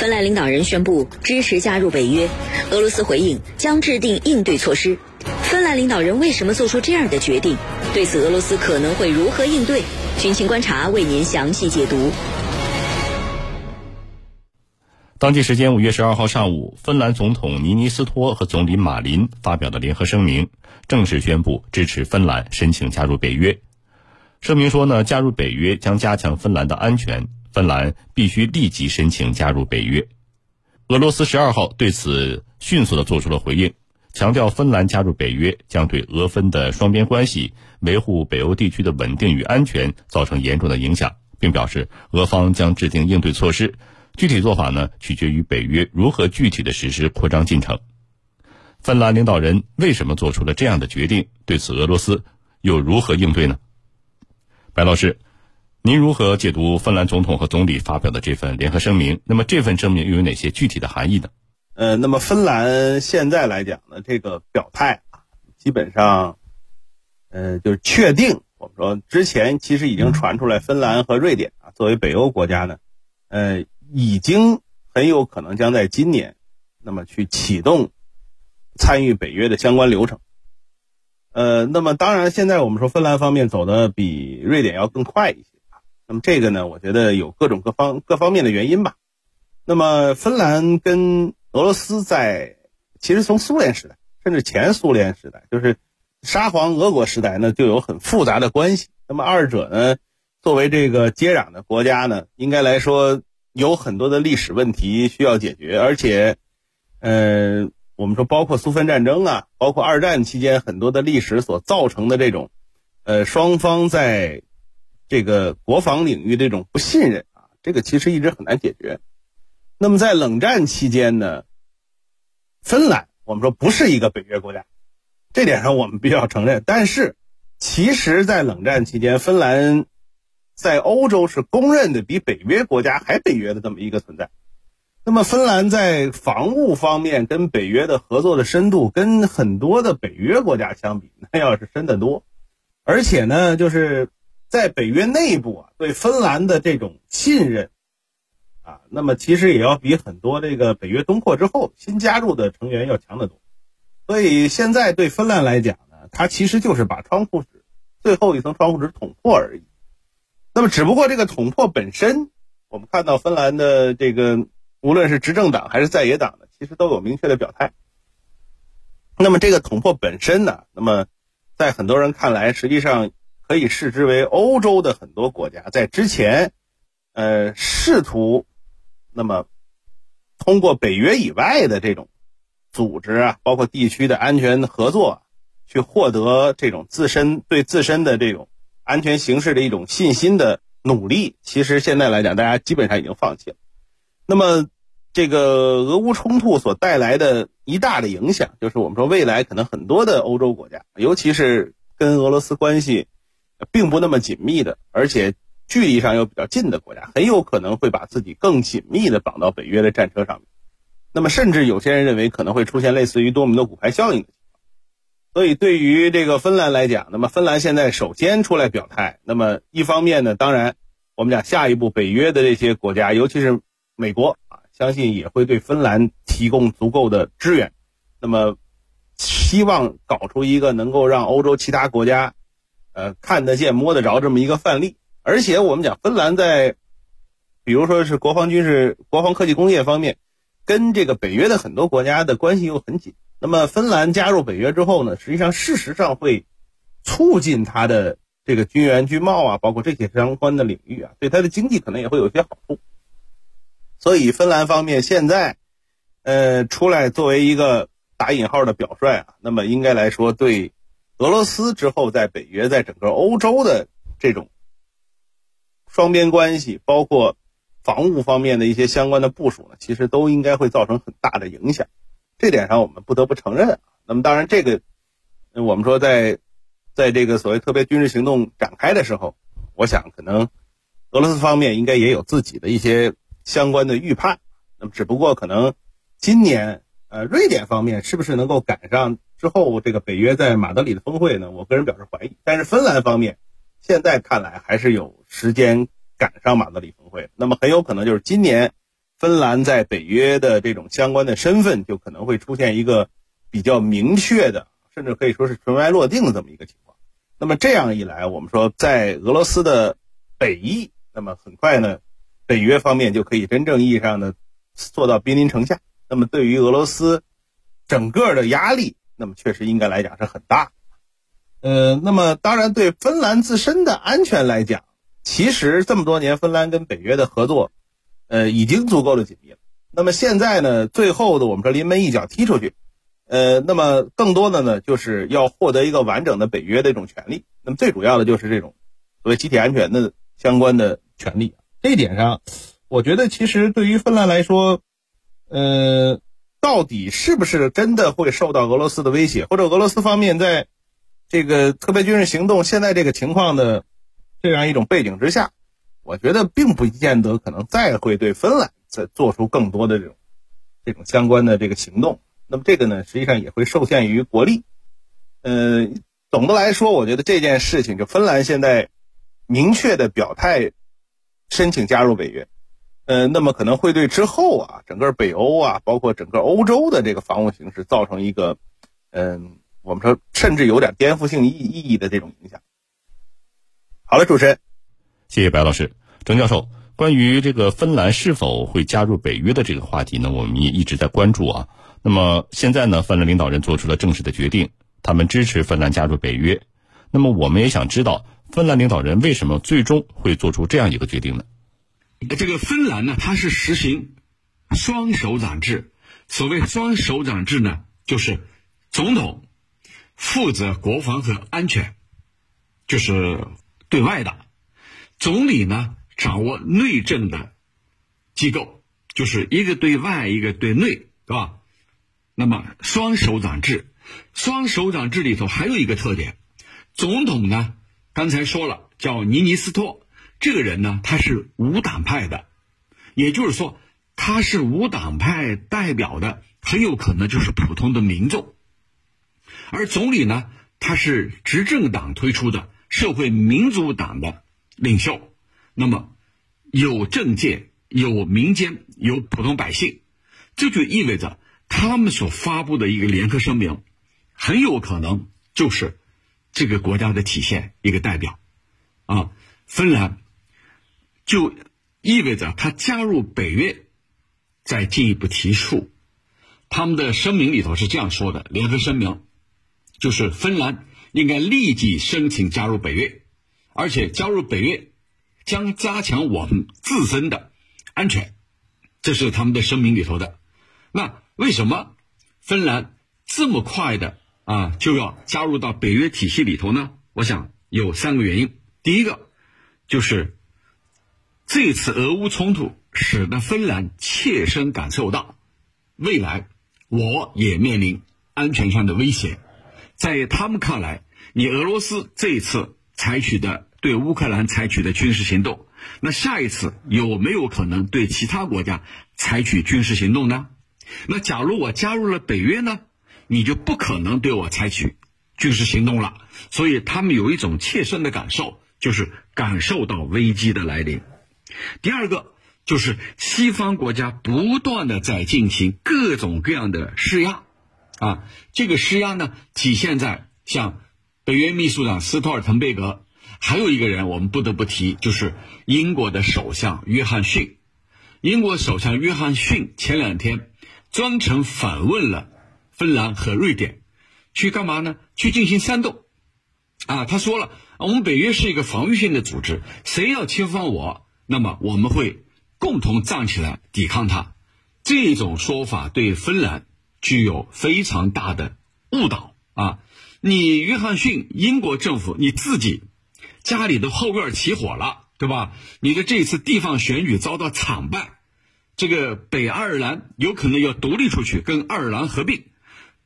芬兰领导人宣布支持加入北约，俄罗斯回应将制定应对措施。芬兰领导人为什么做出这样的决定？对此，俄罗斯可能会如何应对？军情观察为您详细解读。当地时间五月十二号上午，芬兰总统尼尼斯托和总理马林发表的联合声明，正式宣布支持芬兰申请加入北约。声明说呢，加入北约将加强芬兰的安全，芬兰必须立即申请加入北约。俄罗斯十二号对此迅速的做出了回应，强调芬兰加入北约将对俄芬的双边关系、维护北欧地区的稳定与安全造成严重的影响，并表示俄方将制定应对措施。具体做法呢，取决于北约如何具体的实施扩张进程。芬兰领导人为什么做出了这样的决定？对此，俄罗斯又如何应对呢？白老师，您如何解读芬兰总统和总理发表的这份联合声明？那么这份声明又有哪些具体的含义呢？呃，那么芬兰现在来讲呢，这个表态啊，基本上，呃，就是确定。我们说之前其实已经传出来，芬兰和瑞典啊，作为北欧国家呢，呃。已经很有可能将在今年，那么去启动参与北约的相关流程。呃，那么当然，现在我们说芬兰方面走的比瑞典要更快一些。那么这个呢，我觉得有各种各方各方面的原因吧。那么芬兰跟俄罗斯在其实从苏联时代，甚至前苏联时代，就是沙皇俄国时代呢，就有很复杂的关系。那么二者呢，作为这个接壤的国家呢，应该来说。有很多的历史问题需要解决，而且，嗯，我们说包括苏芬战争啊，包括二战期间很多的历史所造成的这种，呃，双方在这个国防领域这种不信任啊，这个其实一直很难解决。那么在冷战期间呢，芬兰我们说不是一个北约国家，这点上我们必须要承认。但是，其实，在冷战期间，芬兰。在欧洲是公认的比北约国家还北约的这么一个存在，那么芬兰在防务方面跟北约的合作的深度，跟很多的北约国家相比，那要是深得多。而且呢，就是在北约内部啊，对芬兰的这种信任啊，那么其实也要比很多这个北约东扩之后新加入的成员要强得多。所以现在对芬兰来讲呢，它其实就是把窗户纸最后一层窗户纸捅破而已。那么，只不过这个捅破本身，我们看到芬兰的这个，无论是执政党还是在野党的，其实都有明确的表态。那么，这个捅破本身呢，那么在很多人看来，实际上可以视之为欧洲的很多国家在之前，呃，试图那么通过北约以外的这种组织啊，包括地区的安全合作，去获得这种自身对自身的这种。安全形势的一种信心的努力，其实现在来讲，大家基本上已经放弃了。那么，这个俄乌冲突所带来的一大的影响，就是我们说未来可能很多的欧洲国家，尤其是跟俄罗斯关系并不那么紧密的，而且距离上又比较近的国家，很有可能会把自己更紧密的绑到北约的战车上面。那么，甚至有些人认为可能会出现类似于多米诺骨牌效应的情况。所以，对于这个芬兰来讲，那么芬兰现在首先出来表态。那么，一方面呢，当然，我们讲下一步北约的这些国家，尤其是美国啊，相信也会对芬兰提供足够的支援。那么，希望搞出一个能够让欧洲其他国家，呃，看得见、摸得着这么一个范例。而且，我们讲芬兰在，比如说是国防军事、国防科技工业方面，跟这个北约的很多国家的关系又很紧。那么，芬兰加入北约之后呢，实际上事实上会促进它的这个军援、军贸啊，包括这些相关的领域啊，对它的经济可能也会有一些好处。所以，芬兰方面现在呃出来作为一个打引号的表率啊，那么应该来说，对俄罗斯之后在北约在整个欧洲的这种双边关系，包括防务方面的一些相关的部署呢，其实都应该会造成很大的影响。这点上我们不得不承认。那么当然，这个我们说在在这个所谓特别军事行动展开的时候，我想可能俄罗斯方面应该也有自己的一些相关的预判。那么只不过可能今年呃瑞典方面是不是能够赶上之后这个北约在马德里的峰会呢？我个人表示怀疑。但是芬兰方面现在看来还是有时间赶上马德里峰会。那么很有可能就是今年芬兰在北约的这种相关的身份就可能会出现一个比较明确的，甚至可以说是尘埃落定的这么一个情况。那么这样一来，我们说在俄罗斯的北翼，那么很快呢，北约方面就可以真正意义上的做到兵临城下。那么对于俄罗斯整个的压力，那么确实应该来讲是很大。呃，那么当然对芬兰自身的安全来讲，其实这么多年芬兰跟北约的合作，呃，已经足够的紧密了。那么现在呢，最后的我们说临门一脚踢出去，呃，那么更多的呢，就是要获得一个完整的北约的一种权利。那么最主要的就是这种所谓集体安全的相关的权利。这一点上，我觉得其实对于芬兰来说，呃，到底是不是真的会受到俄罗斯的威胁，或者俄罗斯方面在这个特别军事行动现在这个情况的这样一种背景之下，我觉得并不见得可能再会对芬兰再做出更多的这种这种相关的这个行动。那么这个呢，实际上也会受限于国力。呃，总的来说，我觉得这件事情，就芬兰现在明确的表态申请加入北约，呃，那么可能会对之后啊，整个北欧啊，包括整个欧洲的这个防务形势造成一个，嗯。我们说，甚至有点颠覆性意意义的这种影响。好了，主持人，谢谢白老师、郑教授。关于这个芬兰是否会加入北约的这个话题呢，我们也一直在关注啊。那么现在呢，芬兰领导人做出了正式的决定，他们支持芬兰加入北约。那么我们也想知道，芬兰领导人为什么最终会做出这样一个决定呢？这个芬兰呢，它是实行双首长制。所谓双首长制呢，就是总统。负责国防和安全，就是对外的；总理呢，掌握内政的机构，就是一个对外，一个对内，是吧？那么双首长制，双首长制里头还有一个特点，总统呢，刚才说了叫尼尼斯托，这个人呢，他是无党派的，也就是说，他是无党派代表的，很有可能就是普通的民众。而总理呢，他是执政党推出的社会民主党的领袖，那么有政界、有民间、有普通百姓，这就意味着他们所发布的一个联合声明，很有可能就是这个国家的体现一个代表。啊，芬兰就意味着他加入北约，再进一步提出，他们的声明里头是这样说的：联合声明。就是芬兰应该立即申请加入北约，而且加入北约将加强我们自身的安全，这是他们的声明里头的。那为什么芬兰这么快的啊就要加入到北约体系里头呢？我想有三个原因。第一个就是这次俄乌冲突使得芬兰切身感受到，未来我也面临安全上的威胁。在他们看来，你俄罗斯这一次采取的对乌克兰采取的军事行动，那下一次有没有可能对其他国家采取军事行动呢？那假如我加入了北约呢，你就不可能对我采取军事行动了。所以他们有一种切身的感受，就是感受到危机的来临。第二个就是西方国家不断的在进行各种各样的施压。啊，这个施压呢，体现在像北约秘书长斯托尔滕贝格，还有一个人我们不得不提，就是英国的首相约翰逊。英国首相约翰逊前两天专程访问了芬兰和瑞典，去干嘛呢？去进行煽动。啊，他说了，我们北约是一个防御性的组织，谁要侵犯我，那么我们会共同站起来抵抗他。这种说法对芬兰。具有非常大的误导啊！你约翰逊，英国政府你自己家里的后院起火了，对吧？你的这次地方选举遭到惨败，这个北爱尔兰有可能要独立出去，跟爱尔兰合并。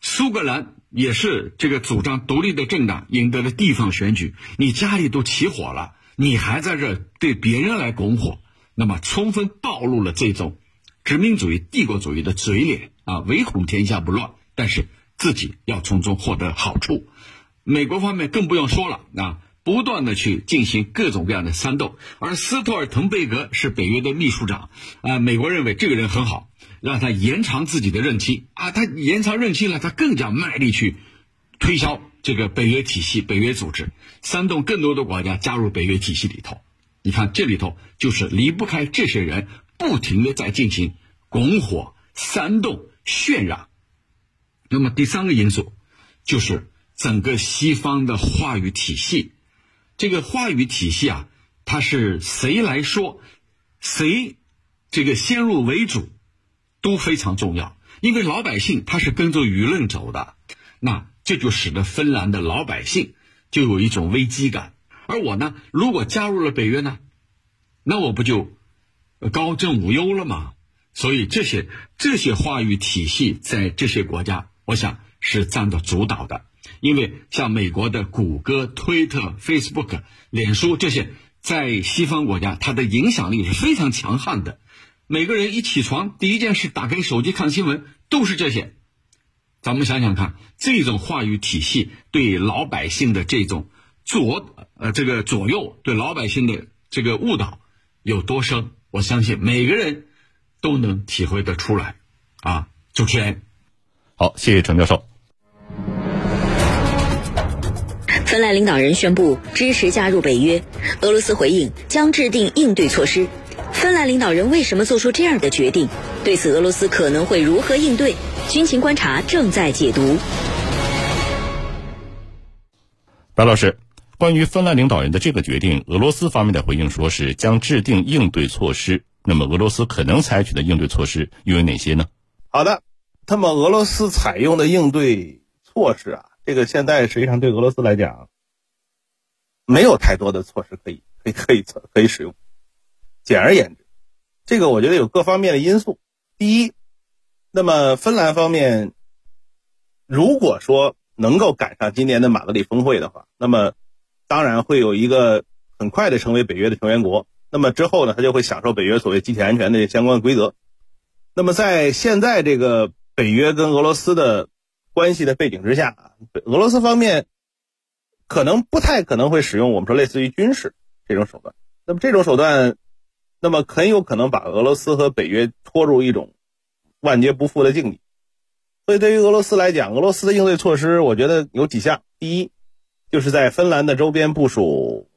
苏格兰也是这个主张独立的政党赢得了地方选举，你家里都起火了，你还在这对别人来拱火，那么充分暴露了这种殖民主义、帝国主义的嘴脸。啊，唯恐天下不乱，但是自己要从中获得好处。美国方面更不用说了，啊，不断的去进行各种各样的煽动。而斯托尔滕贝格是北约的秘书长，啊，美国认为这个人很好，让他延长自己的任期啊，他延长任期了，他更加卖力去推销这个北约体系、北约组织，煽动更多的国家加入北约体系里头。你看这里头就是离不开这些人不停的在进行拱火、煽动、渲染。那么第三个因素就是整个西方的话语体系，这个话语体系啊，它是谁来说，谁这个先入为主都非常重要，因为老百姓他是跟着舆论走的，那这就使得芬兰的老百姓就有一种危机感。而我呢，如果加入了北约呢，那我不就高枕无忧了吗？所以这些这些话语体系在这些国家，我想是占着主导的。因为像美国的谷歌、推特、Facebook、脸书这些，在西方国家，它的影响力是非常强悍的。每个人一起床，第一件事打开手机看新闻，都是这些。咱们想想看，这种话语体系对老百姓的这种。左呃，这个左右对老百姓的这个误导有多深？我相信每个人都能体会得出来。啊，主持人，好，谢谢陈教授。芬兰领导人宣布支持加入北约，俄罗斯回应将制定应对措施。芬兰领导人为什么做出这样的决定？对此，俄罗斯可能会如何应对？军情观察正在解读。白老师。关于芬兰领导人的这个决定，俄罗斯方面的回应说是将制定应对措施。那么，俄罗斯可能采取的应对措施又有哪些呢？好的，那么俄罗斯采用的应对措施啊，这个现在实际上对俄罗斯来讲，没有太多的措施可以可以可以可以使用。简而言之，这个我觉得有各方面的因素。第一，那么芬兰方面如果说能够赶上今年的马德里峰会的话，那么当然会有一个很快的成为北约的成员国，那么之后呢，他就会享受北约所谓集体安全的相关规则。那么在现在这个北约跟俄罗斯的关系的背景之下，俄罗斯方面可能不太可能会使用我们说类似于军事这种手段。那么这种手段，那么很有可能把俄罗斯和北约拖入一种万劫不复的境地。所以对于俄罗斯来讲，俄罗斯的应对措施，我觉得有几项。第一。就是在芬兰的周边部署，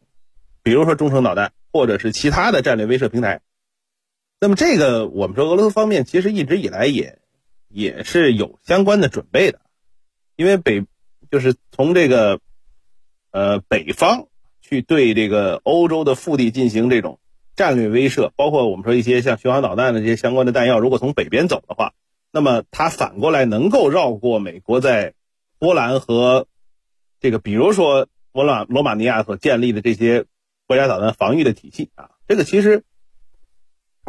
比如说中程导弹，或者是其他的战略威慑平台。那么这个我们说俄罗斯方面其实一直以来也也是有相关的准备的，因为北就是从这个呃北方去对这个欧洲的腹地进行这种战略威慑，包括我们说一些像巡航导弹的这些相关的弹药，如果从北边走的话，那么它反过来能够绕过美国在波兰和。这个比如说，罗马罗马尼亚所建立的这些国家导弹防御的体系啊，这个其实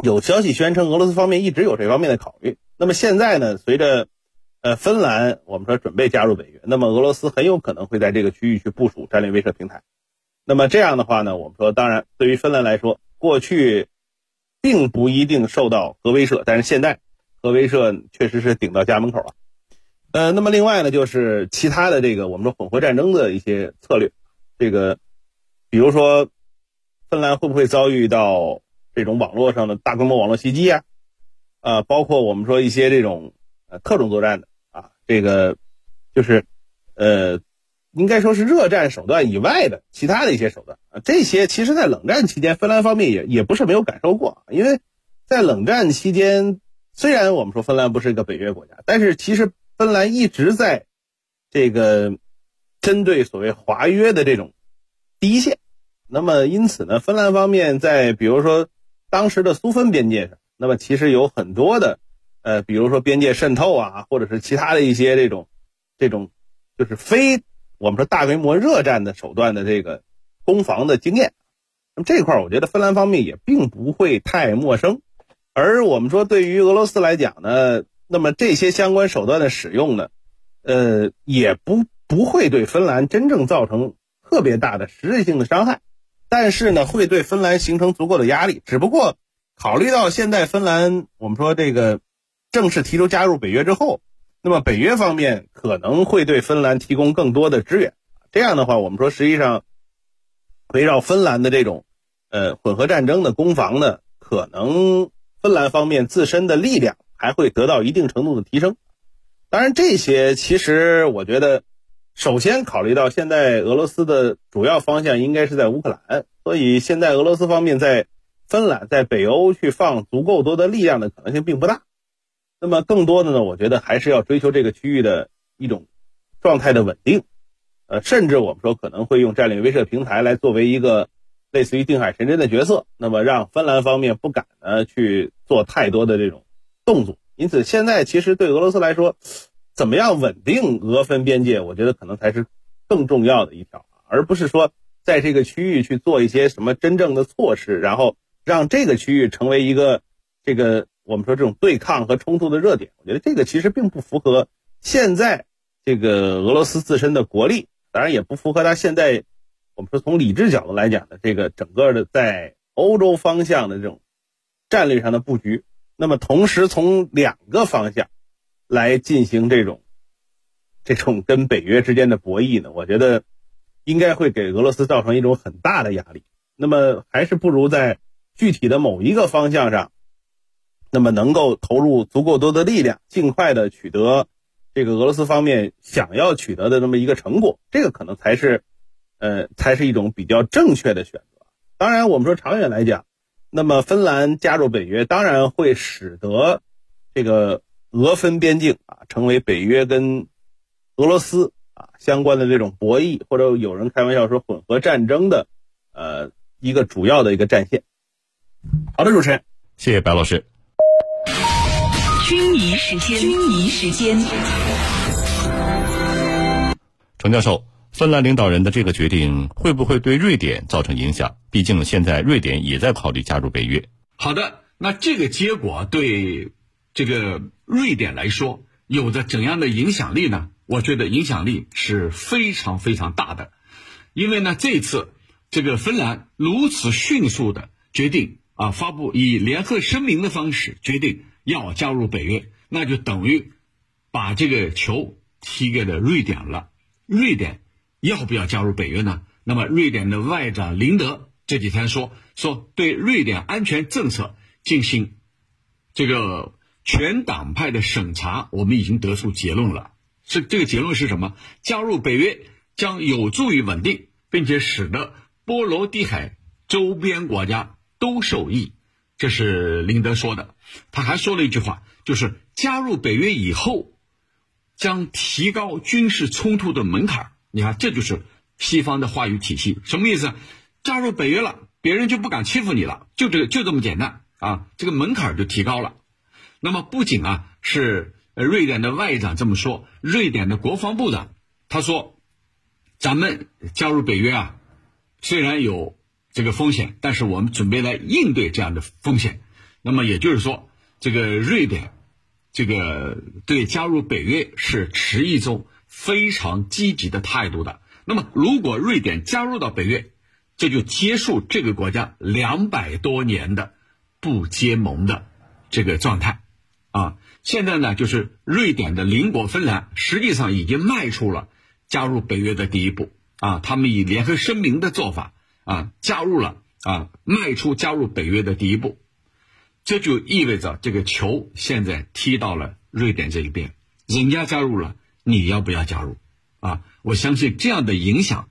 有消息宣称，俄罗斯方面一直有这方面的考虑。那么现在呢，随着呃芬兰我们说准备加入北约，那么俄罗斯很有可能会在这个区域去部署战略威慑平台。那么这样的话呢，我们说当然对于芬兰来说，过去并不一定受到核威慑，但是现在核威慑确实是顶到家门口了。呃，那么另外呢，就是其他的这个我们说混合战争的一些策略，这个比如说，芬兰会不会遭遇到这种网络上的大规模网络袭击啊？啊，包括我们说一些这种呃特种作战的啊，这个就是呃，应该说是热战手段以外的其他的一些手段啊，这些其实在冷战期间，芬兰方面也也不是没有感受过，因为在冷战期间，虽然我们说芬兰不是一个北约国家，但是其实。芬兰一直在这个针对所谓华约的这种第一线，那么因此呢，芬兰方面在比如说当时的苏芬边界上，那么其实有很多的呃，比如说边界渗透啊，或者是其他的一些这种这种就是非我们说大规模热战的手段的这个攻防的经验。那么这块儿，我觉得芬兰方面也并不会太陌生。而我们说对于俄罗斯来讲呢？那么这些相关手段的使用呢，呃，也不不会对芬兰真正造成特别大的实质性的伤害，但是呢，会对芬兰形成足够的压力。只不过考虑到现在芬兰，我们说这个正式提出加入北约之后，那么北约方面可能会对芬兰提供更多的支援。这样的话，我们说实际上围绕芬兰的这种呃混合战争的攻防呢，可能芬兰方面自身的力量还会得到一定程度的提升。当然，这些其实我觉得，首先考虑到现在俄罗斯的主要方向应该是在乌克兰，所以现在俄罗斯方面在芬兰、在北欧去放足够多的力量的可能性并不大。那么更多的呢，我觉得还是要追求这个区域的一种状态的稳定。呃，甚至我们说可能会用战略威慑平台来作为一个类似于定海神针的角色，那么让芬兰方面不敢呢去做太多的这种动作。因此，现在其实对俄罗斯来说，怎么样稳定俄芬边界，我觉得可能才是更重要的一条，而不是说在这个区域去做一些什么真正的措施，然后让这个区域成为一个这个我们说这种对抗和冲突的热点。我觉得这个其实并不符合现在这个俄罗斯自身的国力。当然也不符合他现在，我们说从理智角度来讲的这个整个的在欧洲方向的这种战略上的布局。那么同时从两个方向来进行这种这种跟北约之间的博弈呢，我觉得应该会给俄罗斯造成一种很大的压力。那么还是不如在具体的某一个方向上，那么能够投入足够多的力量，尽快的取得。这个俄罗斯方面想要取得的这么一个成果，这个可能才是，呃，才是一种比较正确的选择。当然，我们说长远来讲，那么芬兰加入北约，当然会使得这个俄芬边境啊，成为北约跟俄罗斯啊相关的这种博弈，或者有人开玩笑说混合战争的，呃，一个主要的一个战线。好的，主持人，谢谢白老师。军仪时间，军仪时间。程教授，芬兰领导人的这个决定会不会对瑞典造成影响？毕竟现在瑞典也在考虑加入北约。好的，那这个结果对这个瑞典来说有着怎样的影响力呢？我觉得影响力是非常非常大的，因为呢，这次这个芬兰如此迅速的决定啊，发布以联合声明的方式决定。要加入北约，那就等于把这个球踢给了瑞典了。瑞典要不要加入北约呢？那么瑞典的外长林德这几天说说对瑞典安全政策进行这个全党派的审查，我们已经得出结论了。是这个结论是什么？加入北约将有助于稳定，并且使得波罗的海周边国家都受益。这是林德说的，他还说了一句话，就是加入北约以后，将提高军事冲突的门槛。你看，这就是西方的话语体系，什么意思？加入北约了，别人就不敢欺负你了，就这个就这么简单啊，这个门槛就提高了。那么不仅啊是瑞典的外长这么说，瑞典的国防部长他说，咱们加入北约啊，虽然有。这个风险，但是我们准备来应对这样的风险。那么也就是说，这个瑞典，这个对加入北约是持一种非常积极的态度的。那么，如果瑞典加入到北约，这就结束这个国家两百多年的不结盟的这个状态。啊，现在呢，就是瑞典的邻国芬兰实际上已经迈出了加入北约的第一步。啊，他们以联合声明的做法。啊，加入了啊，迈出加入北约的第一步，这就意味着这个球现在踢到了瑞典这一边，人家加入了，你要不要加入？啊，我相信这样的影响，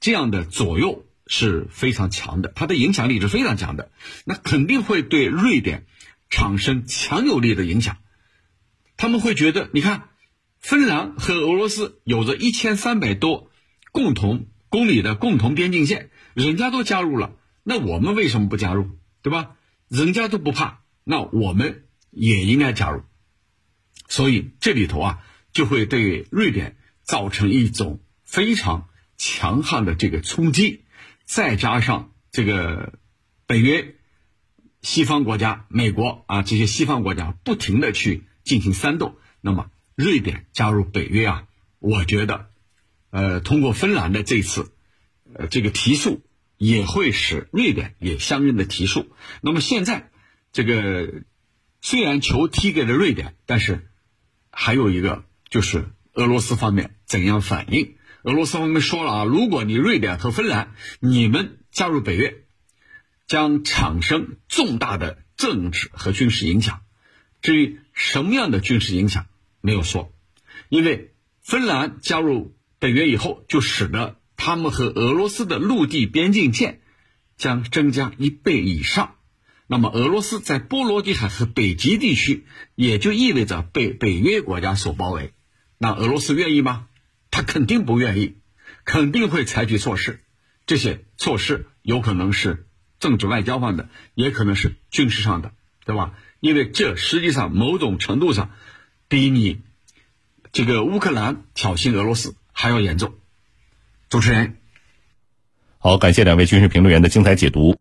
这样的左右是非常强的，它的影响力是非常强的，那肯定会对瑞典产生强有力的影响。他们会觉得，你看，芬兰和俄罗斯有着一千三百多共同公里的共同边境线。人家都加入了，那我们为什么不加入？对吧？人家都不怕，那我们也应该加入。所以这里头啊，就会对瑞典造成一种非常强悍的这个冲击。再加上这个北约、西方国家、美国啊这些西方国家不停的去进行煽动，那么瑞典加入北约啊，我觉得，呃，通过芬兰的这次。呃，这个提速也会使瑞典也相应的提速。那么现在，这个虽然球踢给了瑞典，但是还有一个就是俄罗斯方面怎样反应？俄罗斯方面说了啊，如果你瑞典和芬兰你们加入北约，将产生重大的政治和军事影响。至于什么样的军事影响，没有说，因为芬兰加入北约以后，就使得他们和俄罗斯的陆地边境线将增加一倍以上。那么，俄罗斯在波罗的海和北极地区，也就意味着被北约国家所包围。那俄罗斯愿意吗？他肯定不愿意，肯定会采取措施。这些措施有可能是政治外交上的，也可能是军事上的，对吧？因为这实际上某种程度上，比你这个乌克兰挑衅俄罗斯还要严重。主持人，好，感谢两位军事评论员的精彩解读。